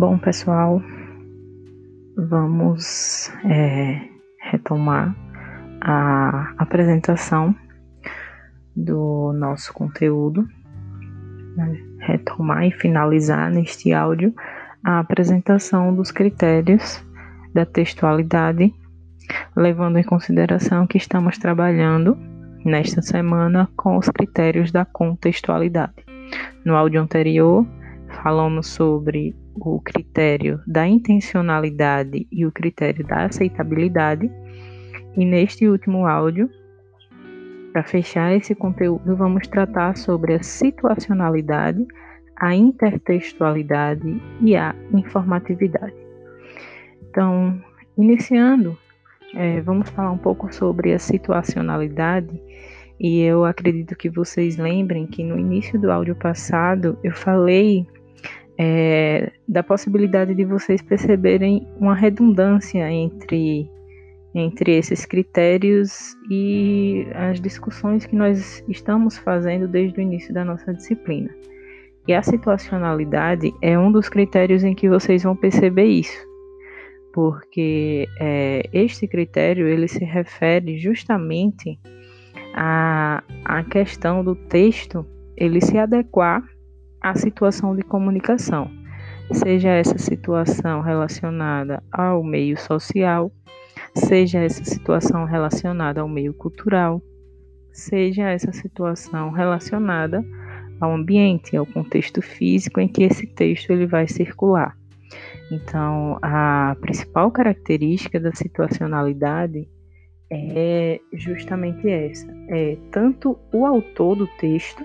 Bom, pessoal, vamos é, retomar a apresentação do nosso conteúdo, né? retomar e finalizar neste áudio a apresentação dos critérios da textualidade, levando em consideração que estamos trabalhando nesta semana com os critérios da contextualidade. No áudio anterior, falamos sobre o critério da intencionalidade e o critério da aceitabilidade. E neste último áudio, para fechar esse conteúdo, vamos tratar sobre a situacionalidade, a intertextualidade e a informatividade. Então, iniciando, é, vamos falar um pouco sobre a situacionalidade. E eu acredito que vocês lembrem que no início do áudio passado eu falei é, da possibilidade de vocês perceberem uma redundância entre, entre esses critérios e as discussões que nós estamos fazendo desde o início da nossa disciplina. E a situacionalidade é um dos critérios em que vocês vão perceber isso, porque é, este critério ele se refere justamente à, à questão do texto ele se adequar a situação de comunicação, seja essa situação relacionada ao meio social, seja essa situação relacionada ao meio cultural, seja essa situação relacionada ao ambiente, ao contexto físico em que esse texto ele vai circular. Então, a principal característica da situacionalidade é justamente essa, é tanto o autor do texto,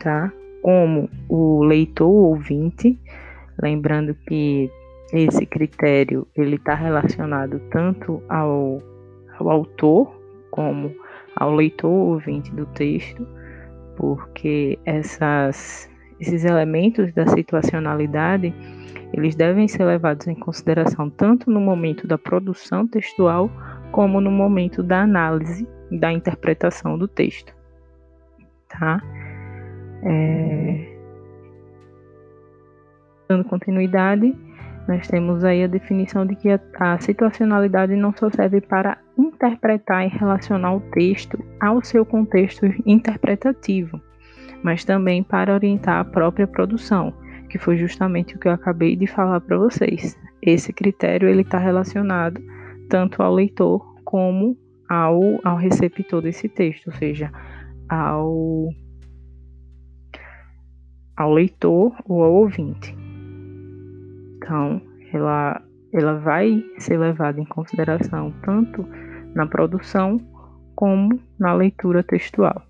tá? Como o leitor ouvinte, lembrando que esse critério ele está relacionado tanto ao, ao autor como ao leitor ouvinte do texto, porque essas, esses elementos da situacionalidade eles devem ser levados em consideração tanto no momento da produção textual como no momento da análise da interpretação do texto, tá? É... Dando continuidade, nós temos aí a definição de que a, a situacionalidade não só serve para interpretar e relacionar o texto ao seu contexto interpretativo, mas também para orientar a própria produção, que foi justamente o que eu acabei de falar para vocês. Esse critério ele está relacionado tanto ao leitor como ao, ao receptor desse texto, ou seja, ao ao leitor ou ao ouvinte. Então, ela, ela vai ser levada em consideração tanto na produção como na leitura textual.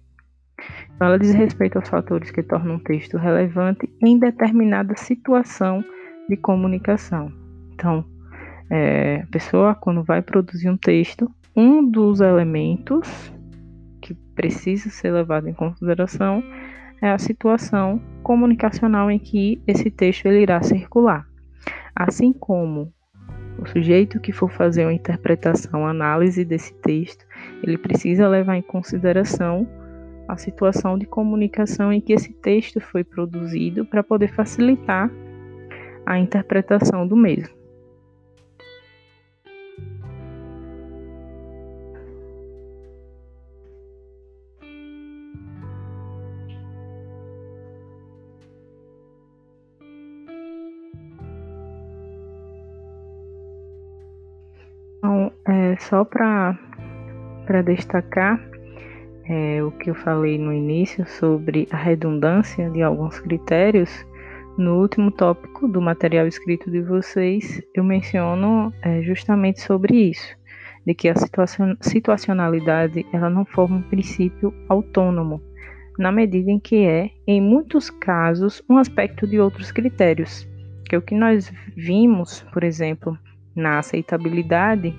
Então, ela diz respeito aos fatores que tornam um texto relevante em determinada situação de comunicação. Então, é, a pessoa, quando vai produzir um texto, um dos elementos que precisa ser levado em consideração é a situação comunicacional em que esse texto ele irá circular. Assim como o sujeito que for fazer uma interpretação, análise desse texto, ele precisa levar em consideração a situação de comunicação em que esse texto foi produzido para poder facilitar a interpretação do mesmo. Só para destacar é, o que eu falei no início sobre a redundância de alguns critérios, no último tópico do material escrito de vocês, eu menciono é, justamente sobre isso, de que a situacion situacionalidade ela não forma um princípio autônomo, na medida em que é, em muitos casos, um aspecto de outros critérios, que é o que nós vimos, por exemplo, na aceitabilidade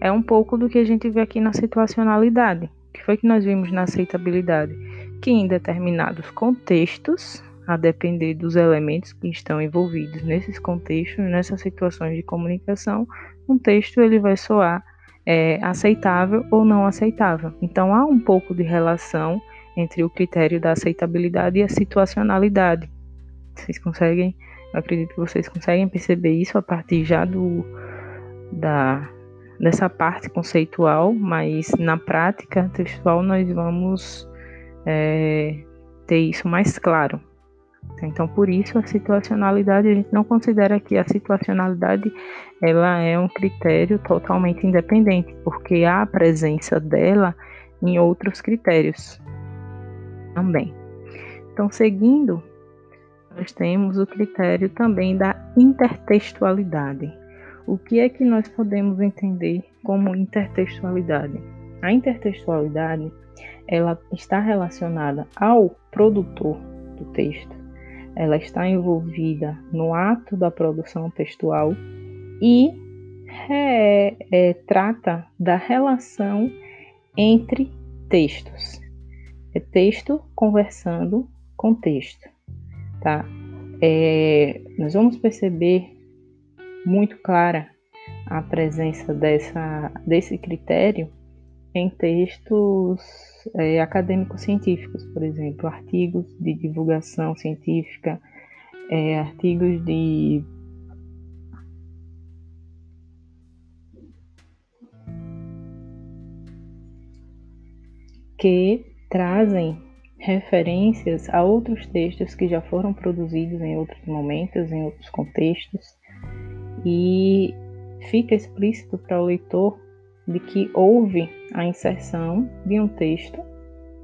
é um pouco do que a gente vê aqui na situacionalidade. O que foi que nós vimos na aceitabilidade? Que em determinados contextos, a depender dos elementos que estão envolvidos nesses contextos, nessas situações de comunicação, um texto ele vai soar é, aceitável ou não aceitável. Então há um pouco de relação entre o critério da aceitabilidade e a situacionalidade. Vocês conseguem Eu acredito que vocês conseguem perceber isso a partir já do da dessa parte conceitual, mas na prática textual nós vamos é, ter isso mais claro. Então, por isso a situacionalidade a gente não considera que a situacionalidade ela é um critério totalmente independente, porque há a presença dela em outros critérios também. Então, seguindo, nós temos o critério também da intertextualidade. O que é que nós podemos entender como intertextualidade? A intertextualidade ela está relacionada ao produtor do texto, ela está envolvida no ato da produção textual e é, é, trata da relação entre textos. É texto conversando com texto, tá? É, nós vamos perceber muito clara a presença dessa, desse critério em textos é, acadêmicos científicos, por exemplo, artigos de divulgação científica, é, artigos de que trazem referências a outros textos que já foram produzidos em outros momentos, em outros contextos, e fica explícito para o leitor de que houve a inserção de um texto,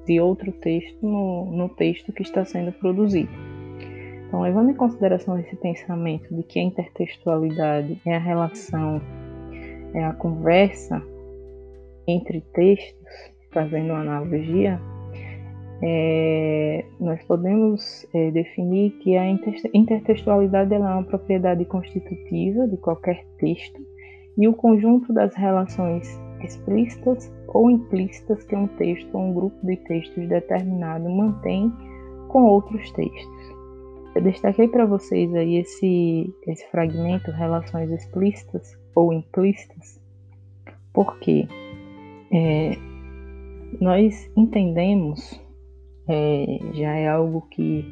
de outro texto, no, no texto que está sendo produzido. Então, levando em consideração esse pensamento de que a intertextualidade é a relação, é a conversa entre textos, fazendo uma analogia, é, nós podemos é, definir que a intertextualidade é uma propriedade constitutiva de qualquer texto e o conjunto das relações explícitas ou implícitas que um texto ou um grupo de textos determinado mantém com outros textos. Eu destaquei para vocês aí esse, esse fragmento, relações explícitas ou implícitas, porque é, nós entendemos, é, já é algo que,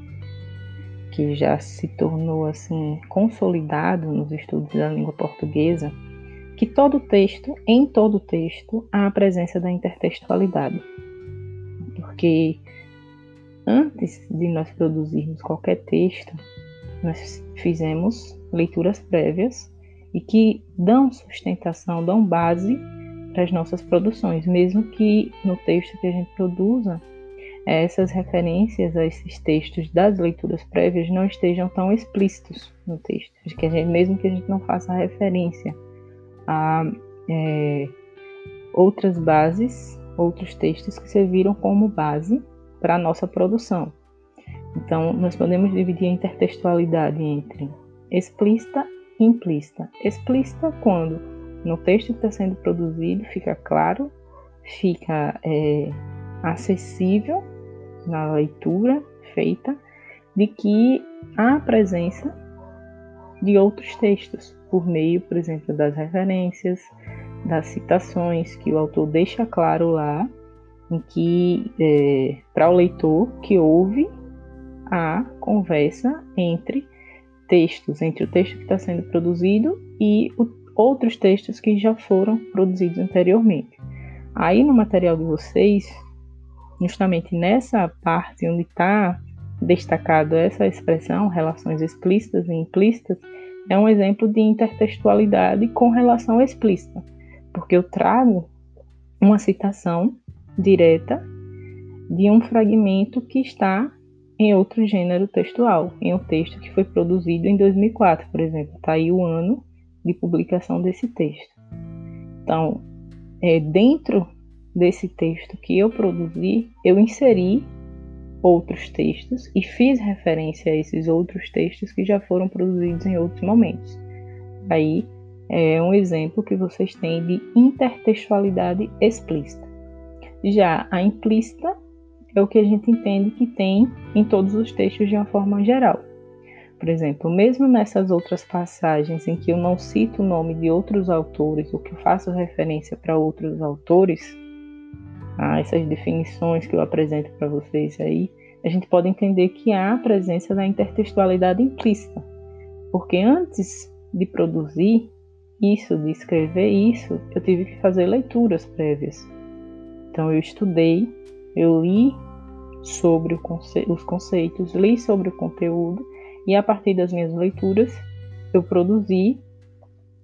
que já se tornou assim consolidado nos estudos da língua portuguesa, que todo texto, em todo texto, há a presença da intertextualidade. Porque antes de nós produzirmos qualquer texto, nós fizemos leituras prévias e que dão sustentação, dão base para as nossas produções, mesmo que no texto que a gente produza, essas referências a esses textos das leituras prévias não estejam tão explícitos no texto, que gente, mesmo que a gente não faça referência a é, outras bases, outros textos que serviram como base para a nossa produção. Então, nós podemos dividir a intertextualidade entre explícita e implícita. Explícita quando no texto que está sendo produzido fica claro, fica é, acessível na leitura feita de que há a presença de outros textos, por meio, por exemplo, das referências, das citações que o autor deixa claro lá, em que é, para o leitor que houve a conversa entre textos, entre o texto que está sendo produzido e o, outros textos que já foram produzidos anteriormente. Aí no material de vocês, justamente nessa parte onde está destacado essa expressão, relações explícitas e implícitas, é um exemplo de intertextualidade com relação explícita, porque eu trago uma citação direta de um fragmento que está em outro gênero textual, em um texto que foi produzido em 2004, por exemplo. Está aí o ano de publicação desse texto. Então, é, dentro desse texto que eu produzi, eu inseri outros textos e fiz referência a esses outros textos que já foram produzidos em outros momentos. Aí é um exemplo que vocês têm de intertextualidade explícita. Já a implícita é o que a gente entende que tem em todos os textos de uma forma geral. Por exemplo, mesmo nessas outras passagens em que eu não cito o nome de outros autores ou que eu faço referência para outros autores, a essas definições que eu apresento para vocês aí, a gente pode entender que há a presença da intertextualidade implícita. Porque antes de produzir isso, de escrever isso, eu tive que fazer leituras prévias. Então eu estudei, eu li sobre conce os conceitos, li sobre o conteúdo e a partir das minhas leituras eu produzi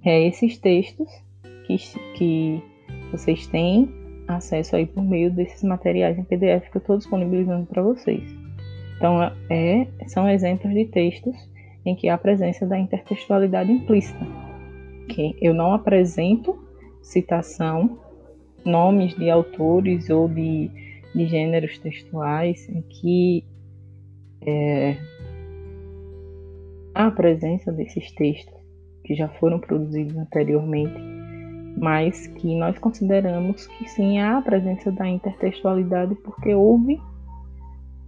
é, esses textos que, que vocês têm acesso aí por meio desses materiais em PDF que eu estou disponibilizando para vocês. Então, é, são exemplos de textos em que há a presença da intertextualidade implícita. Que eu não apresento citação, nomes de autores ou de, de gêneros textuais em que é, há a presença desses textos que já foram produzidos anteriormente, mas que nós consideramos que sim há a presença da intertextualidade porque houve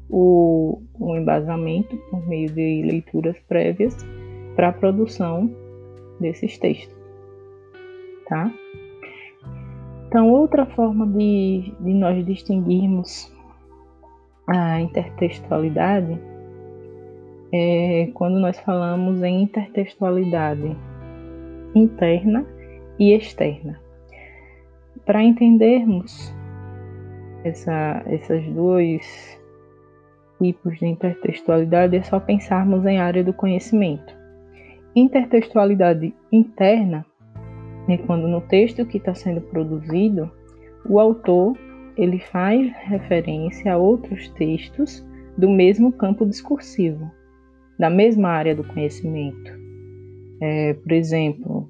o, embasamento por meio de leituras prévias para a produção desses textos, tá? Então, outra forma de, de nós distinguirmos a intertextualidade é quando nós falamos em intertextualidade interna e externa. Para entendermos essa, essas dois tipos de intertextualidade é só pensarmos em área do conhecimento. Intertextualidade interna é quando no texto que está sendo produzido, o autor ele faz referência a outros textos do mesmo campo discursivo, da mesma área do conhecimento. É, por exemplo,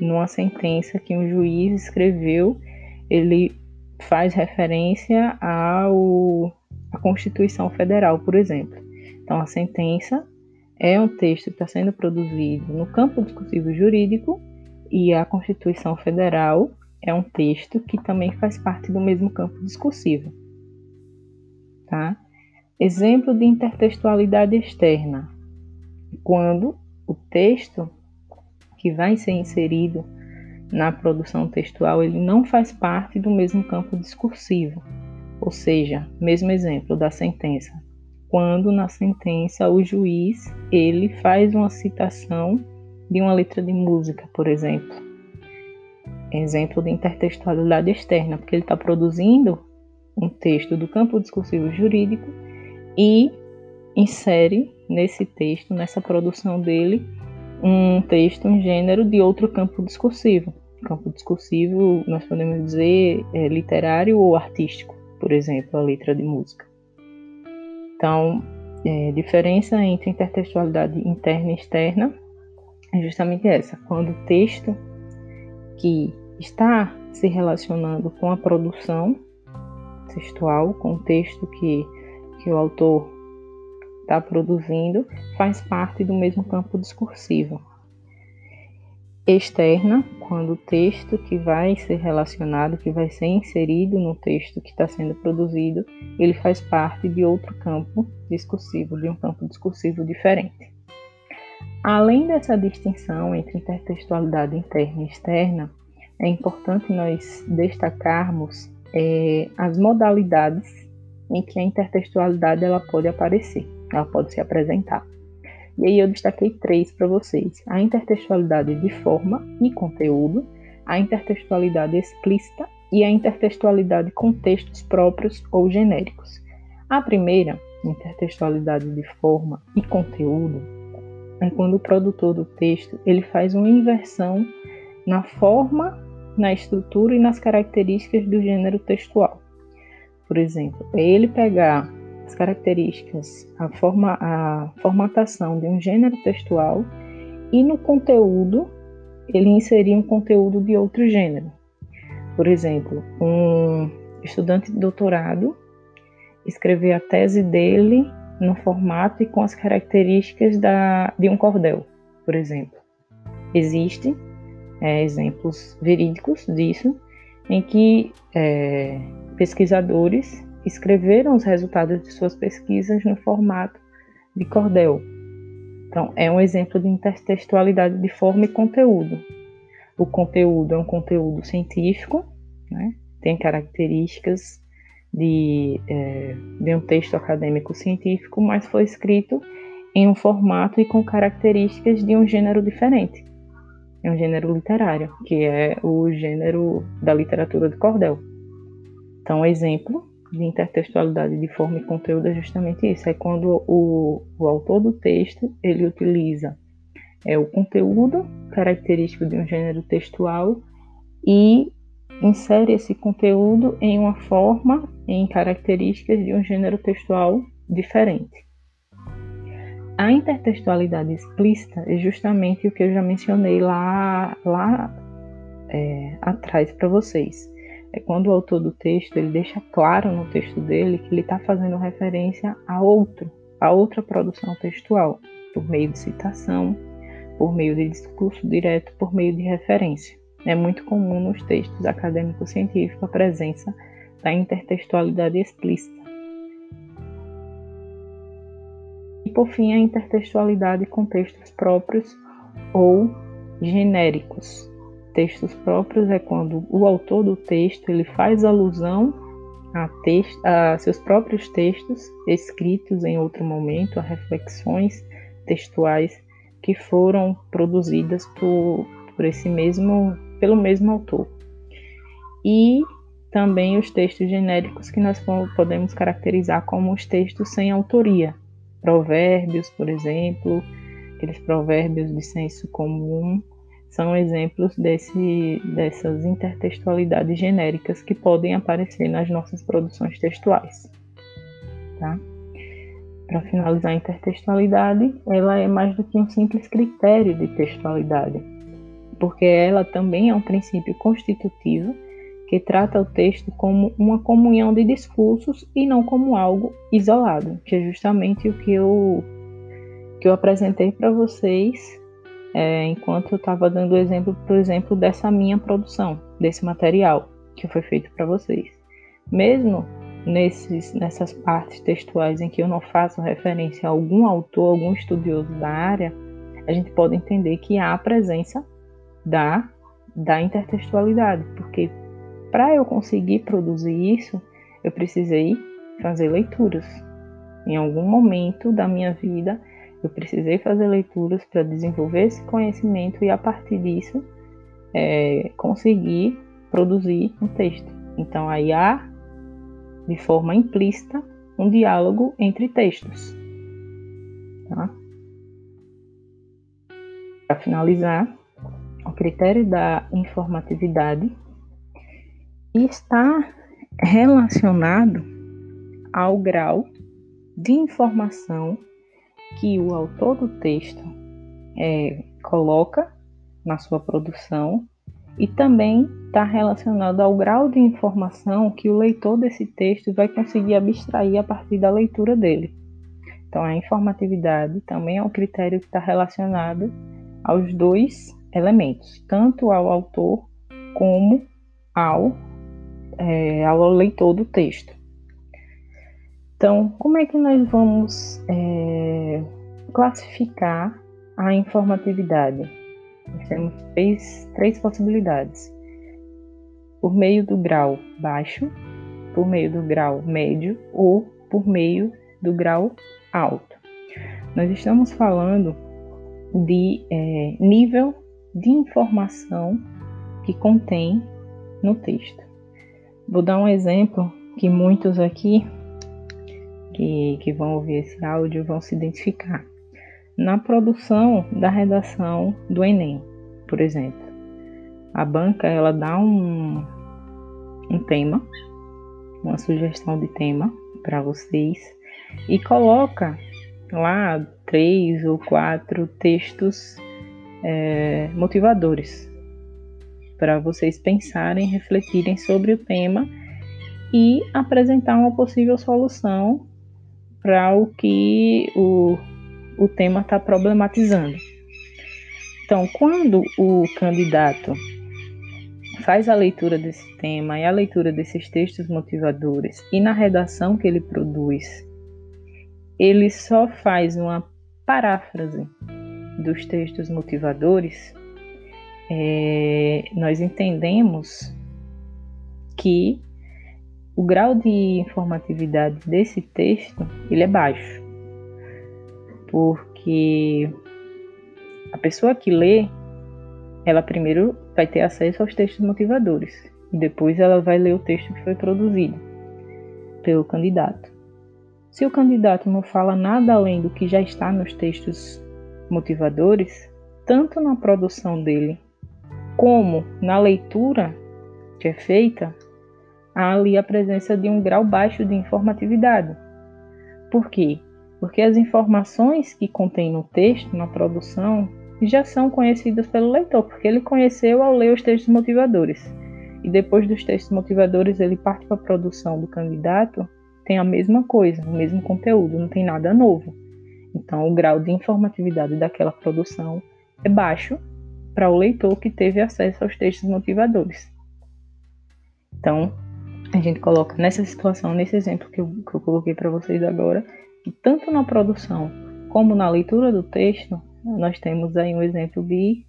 numa sentença que um juiz escreveu, ele faz referência ao a Constituição Federal, por exemplo. Então, a sentença é um texto que está sendo produzido no campo discursivo jurídico e a Constituição Federal é um texto que também faz parte do mesmo campo discursivo. Tá? Exemplo de intertextualidade externa. Quando o texto que vai ser inserido na produção textual, ele não faz parte do mesmo campo discursivo. Ou seja, mesmo exemplo da sentença. Quando na sentença o juiz ele faz uma citação de uma letra de música, por exemplo. Exemplo de intertextualidade externa, porque ele está produzindo um texto do campo discursivo jurídico e insere nesse texto, nessa produção dele, um texto, um gênero de outro campo discursivo. Campo discursivo, nós podemos dizer, é, literário ou artístico por exemplo, a letra de música. Então, é, diferença entre intertextualidade interna e externa é justamente essa, quando o texto que está se relacionando com a produção textual, com o texto que, que o autor está produzindo, faz parte do mesmo campo discursivo externa, quando o texto que vai ser relacionado, que vai ser inserido no texto que está sendo produzido, ele faz parte de outro campo discursivo, de um campo discursivo diferente. Além dessa distinção entre intertextualidade interna e externa, é importante nós destacarmos é, as modalidades em que a intertextualidade ela pode aparecer, ela pode se apresentar. E aí eu destaquei três para vocês: a intertextualidade de forma e conteúdo, a intertextualidade explícita e a intertextualidade com textos próprios ou genéricos. A primeira, intertextualidade de forma e conteúdo, é quando o produtor do texto ele faz uma inversão na forma, na estrutura e nas características do gênero textual. Por exemplo, é ele pegar as características, a, forma, a formatação de um gênero textual e no conteúdo ele inserir um conteúdo de outro gênero. Por exemplo, um estudante de doutorado escrever a tese dele no formato e com as características da, de um cordel, por exemplo. Existem é, exemplos verídicos disso, em que é, pesquisadores escreveram os resultados de suas pesquisas no formato de cordel. Então, é um exemplo de intertextualidade de forma e conteúdo. O conteúdo é um conteúdo científico, né? tem características de, é, de um texto acadêmico científico, mas foi escrito em um formato e com características de um gênero diferente. É um gênero literário, que é o gênero da literatura de cordel. Então, exemplo de intertextualidade de forma e conteúdo é justamente isso. É quando o, o autor do texto ele utiliza é, o conteúdo característico de um gênero textual e insere esse conteúdo em uma forma, em características de um gênero textual diferente. A intertextualidade explícita é justamente o que eu já mencionei lá, lá é, atrás para vocês. É quando o autor do texto ele deixa claro no texto dele que ele está fazendo referência a outro, a outra produção textual, por meio de citação, por meio de discurso direto, por meio de referência. É muito comum nos textos acadêmicos científicos a presença da intertextualidade explícita. E por fim, a intertextualidade com textos próprios ou genéricos. Textos próprios é quando o autor do texto ele faz alusão a, texto, a seus próprios textos escritos em outro momento, a reflexões textuais que foram produzidas por, por esse mesmo pelo mesmo autor. E também os textos genéricos que nós podemos caracterizar como os textos sem autoria. Provérbios, por exemplo, aqueles provérbios de senso comum, são exemplos desse, dessas intertextualidades genéricas que podem aparecer nas nossas produções textuais. Tá? Para finalizar a intertextualidade, ela é mais do que um simples critério de textualidade porque ela também é um princípio constitutivo que trata o texto como uma comunhão de discursos e não como algo isolado, que é justamente o que eu, que eu apresentei para vocês é, enquanto eu estava dando exemplo, por exemplo, dessa minha produção, desse material que foi feito para vocês. Mesmo nesses, nessas partes textuais em que eu não faço referência a algum autor, algum estudioso da área, a gente pode entender que há a presença da, da intertextualidade, porque para eu conseguir produzir isso, eu precisei fazer leituras. Em algum momento da minha vida, eu precisei fazer leituras para desenvolver esse conhecimento e, a partir disso, é, conseguir produzir um texto. Então, aí há, de forma implícita, um diálogo entre textos. Tá? Para finalizar, o critério da informatividade está relacionado ao grau de informação que o autor do texto é, coloca na sua produção e também está relacionado ao grau de informação que o leitor desse texto vai conseguir abstrair a partir da leitura dele. Então, a informatividade também é um critério que está relacionado aos dois elementos, tanto ao autor como ao, é, ao leitor do texto. Então, como é que nós vamos é, classificar a informatividade? Nós temos três, três possibilidades. Por meio do grau baixo, por meio do grau médio ou por meio do grau alto. Nós estamos falando de é, nível de informação que contém no texto. Vou dar um exemplo que muitos aqui que, que vão ouvir esse áudio vão se identificar. Na produção da redação do Enem, por exemplo, a banca ela dá um, um tema, uma sugestão de tema para vocês e coloca lá três ou quatro textos é, motivadores para vocês pensarem, refletirem sobre o tema e apresentar uma possível solução para o que o, o tema está problematizando. Então, quando o candidato faz a leitura desse tema e a leitura desses textos motivadores e na redação que ele produz, ele só faz uma paráfrase dos textos motivadores, é, nós entendemos que o grau de informatividade desse texto ele é baixo. porque a pessoa que lê, ela primeiro vai ter acesso aos textos motivadores e depois ela vai ler o texto que foi produzido pelo candidato. Se o candidato não fala nada além do que já está nos textos motivadores, tanto na produção dele como na leitura que é feita, há ali a presença de um grau baixo de informatividade. Por quê? Porque as informações que contém no texto, na produção, já são conhecidas pelo leitor, porque ele conheceu ao ler os textos motivadores. E depois dos textos motivadores, ele parte para a produção do candidato, tem a mesma coisa, o mesmo conteúdo, não tem nada novo. Então, o grau de informatividade daquela produção é baixo para o leitor que teve acesso aos textos motivadores. Então, a gente coloca nessa situação, nesse exemplo que eu, que eu coloquei para vocês agora, que tanto na produção como na leitura do texto, nós temos aí um exemplo de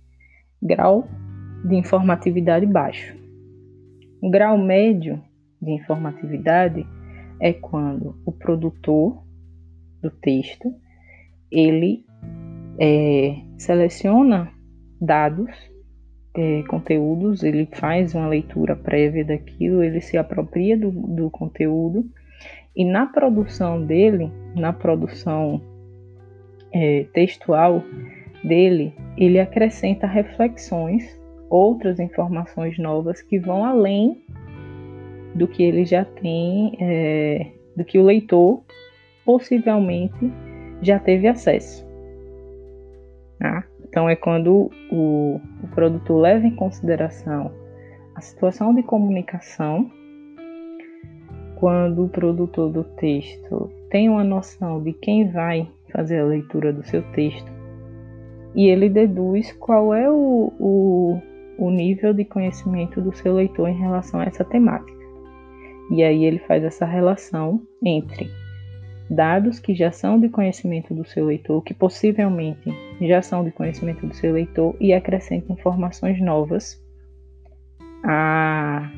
grau de informatividade baixo. O grau médio de informatividade é quando o produtor do texto ele é, seleciona dados, é, conteúdos, ele faz uma leitura prévia daquilo, ele se apropria do, do conteúdo e na produção dele, na produção é, textual dele, ele acrescenta reflexões, outras informações novas que vão além do que ele já tem, é, do que o leitor possivelmente já teve acesso. Tá? Então, é quando o, o produtor leva em consideração a situação de comunicação quando o produtor do texto tem uma noção de quem vai fazer a leitura do seu texto e ele deduz qual é o, o, o nível de conhecimento do seu leitor em relação a essa temática. E aí ele faz essa relação entre dados que já são de conhecimento do seu leitor, que possivelmente já são de conhecimento do seu leitor, e acrescenta informações novas a,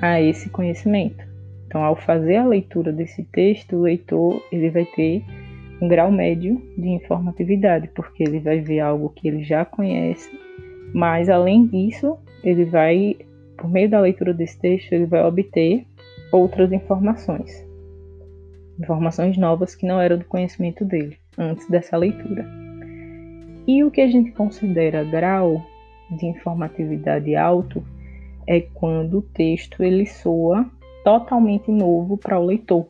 a esse conhecimento. Então, ao fazer a leitura desse texto, o leitor ele vai ter um grau médio de informatividade, porque ele vai ver algo que ele já conhece, mas além disso, ele vai, por meio da leitura desse texto, ele vai obter outras informações. Informações novas que não eram do conhecimento dele antes dessa leitura. E o que a gente considera grau de informatividade alto é quando o texto ele soa totalmente novo para o leitor.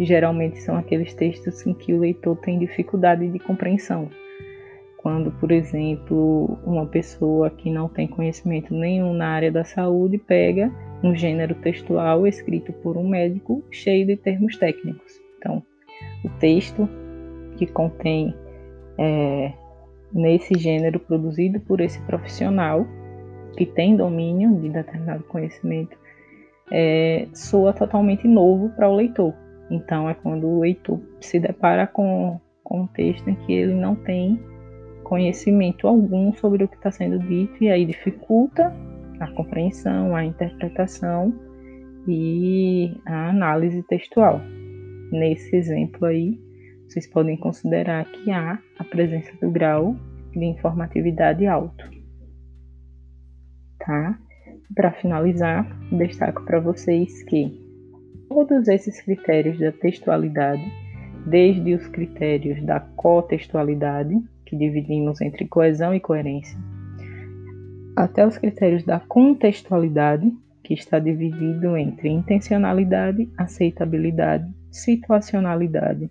Geralmente são aqueles textos em que o leitor tem dificuldade de compreensão. Quando, por exemplo, uma pessoa que não tem conhecimento nenhum na área da saúde pega um gênero textual escrito por um médico cheio de termos técnicos. Então, o texto que contém é, nesse gênero produzido por esse profissional que tem domínio de determinado conhecimento é, soa totalmente novo para o leitor. Então é quando o leitor se depara com, com um texto em que ele não tem conhecimento algum sobre o que está sendo dito e aí dificulta a compreensão, a interpretação e a análise textual. Nesse exemplo aí, vocês podem considerar que há a presença do grau de informatividade alto. Tá? Para finalizar, destaco para vocês que todos esses critérios da textualidade, desde os critérios da cotextualidade, que dividimos entre coesão e coerência, até os critérios da contextualidade, que está dividido entre intencionalidade, aceitabilidade, situacionalidade,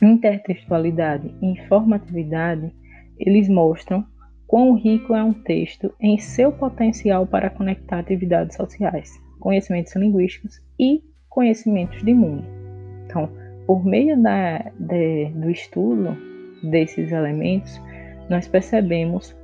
intertextualidade e informatividade, eles mostram quão rico é um texto em seu potencial para conectar atividades sociais, conhecimentos linguísticos e conhecimentos de mundo. Então, por meio da, de, do estudo desses elementos, nós percebemos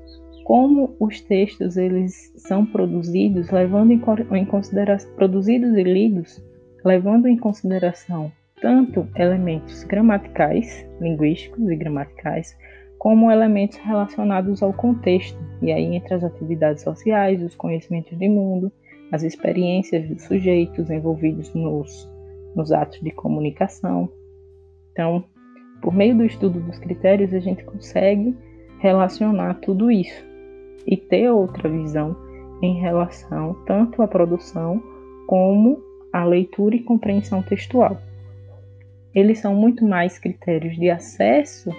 como os textos eles são produzidos levando em, consideração produzidos e lidos levando em consideração tanto elementos gramaticais, linguísticos e gramaticais, como elementos relacionados ao contexto, e aí entre as atividades sociais, os conhecimentos de mundo, as experiências dos sujeitos envolvidos nos, nos atos de comunicação. Então, por meio do estudo dos critérios, a gente consegue relacionar tudo isso e ter outra visão em relação tanto à produção como à leitura e compreensão textual. Eles são muito mais critérios de acesso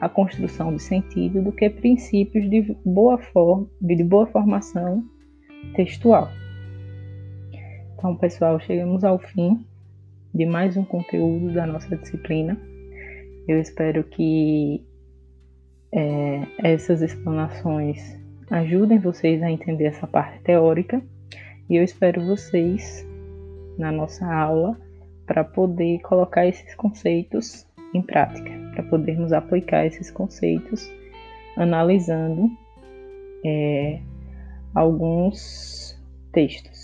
à construção de sentido do que princípios de boa, forma, de boa formação textual. Então, pessoal, chegamos ao fim de mais um conteúdo da nossa disciplina. Eu espero que é, essas explanações ajudem vocês a entender essa parte teórica e eu espero vocês na nossa aula para poder colocar esses conceitos em prática, para podermos aplicar esses conceitos analisando é, alguns textos.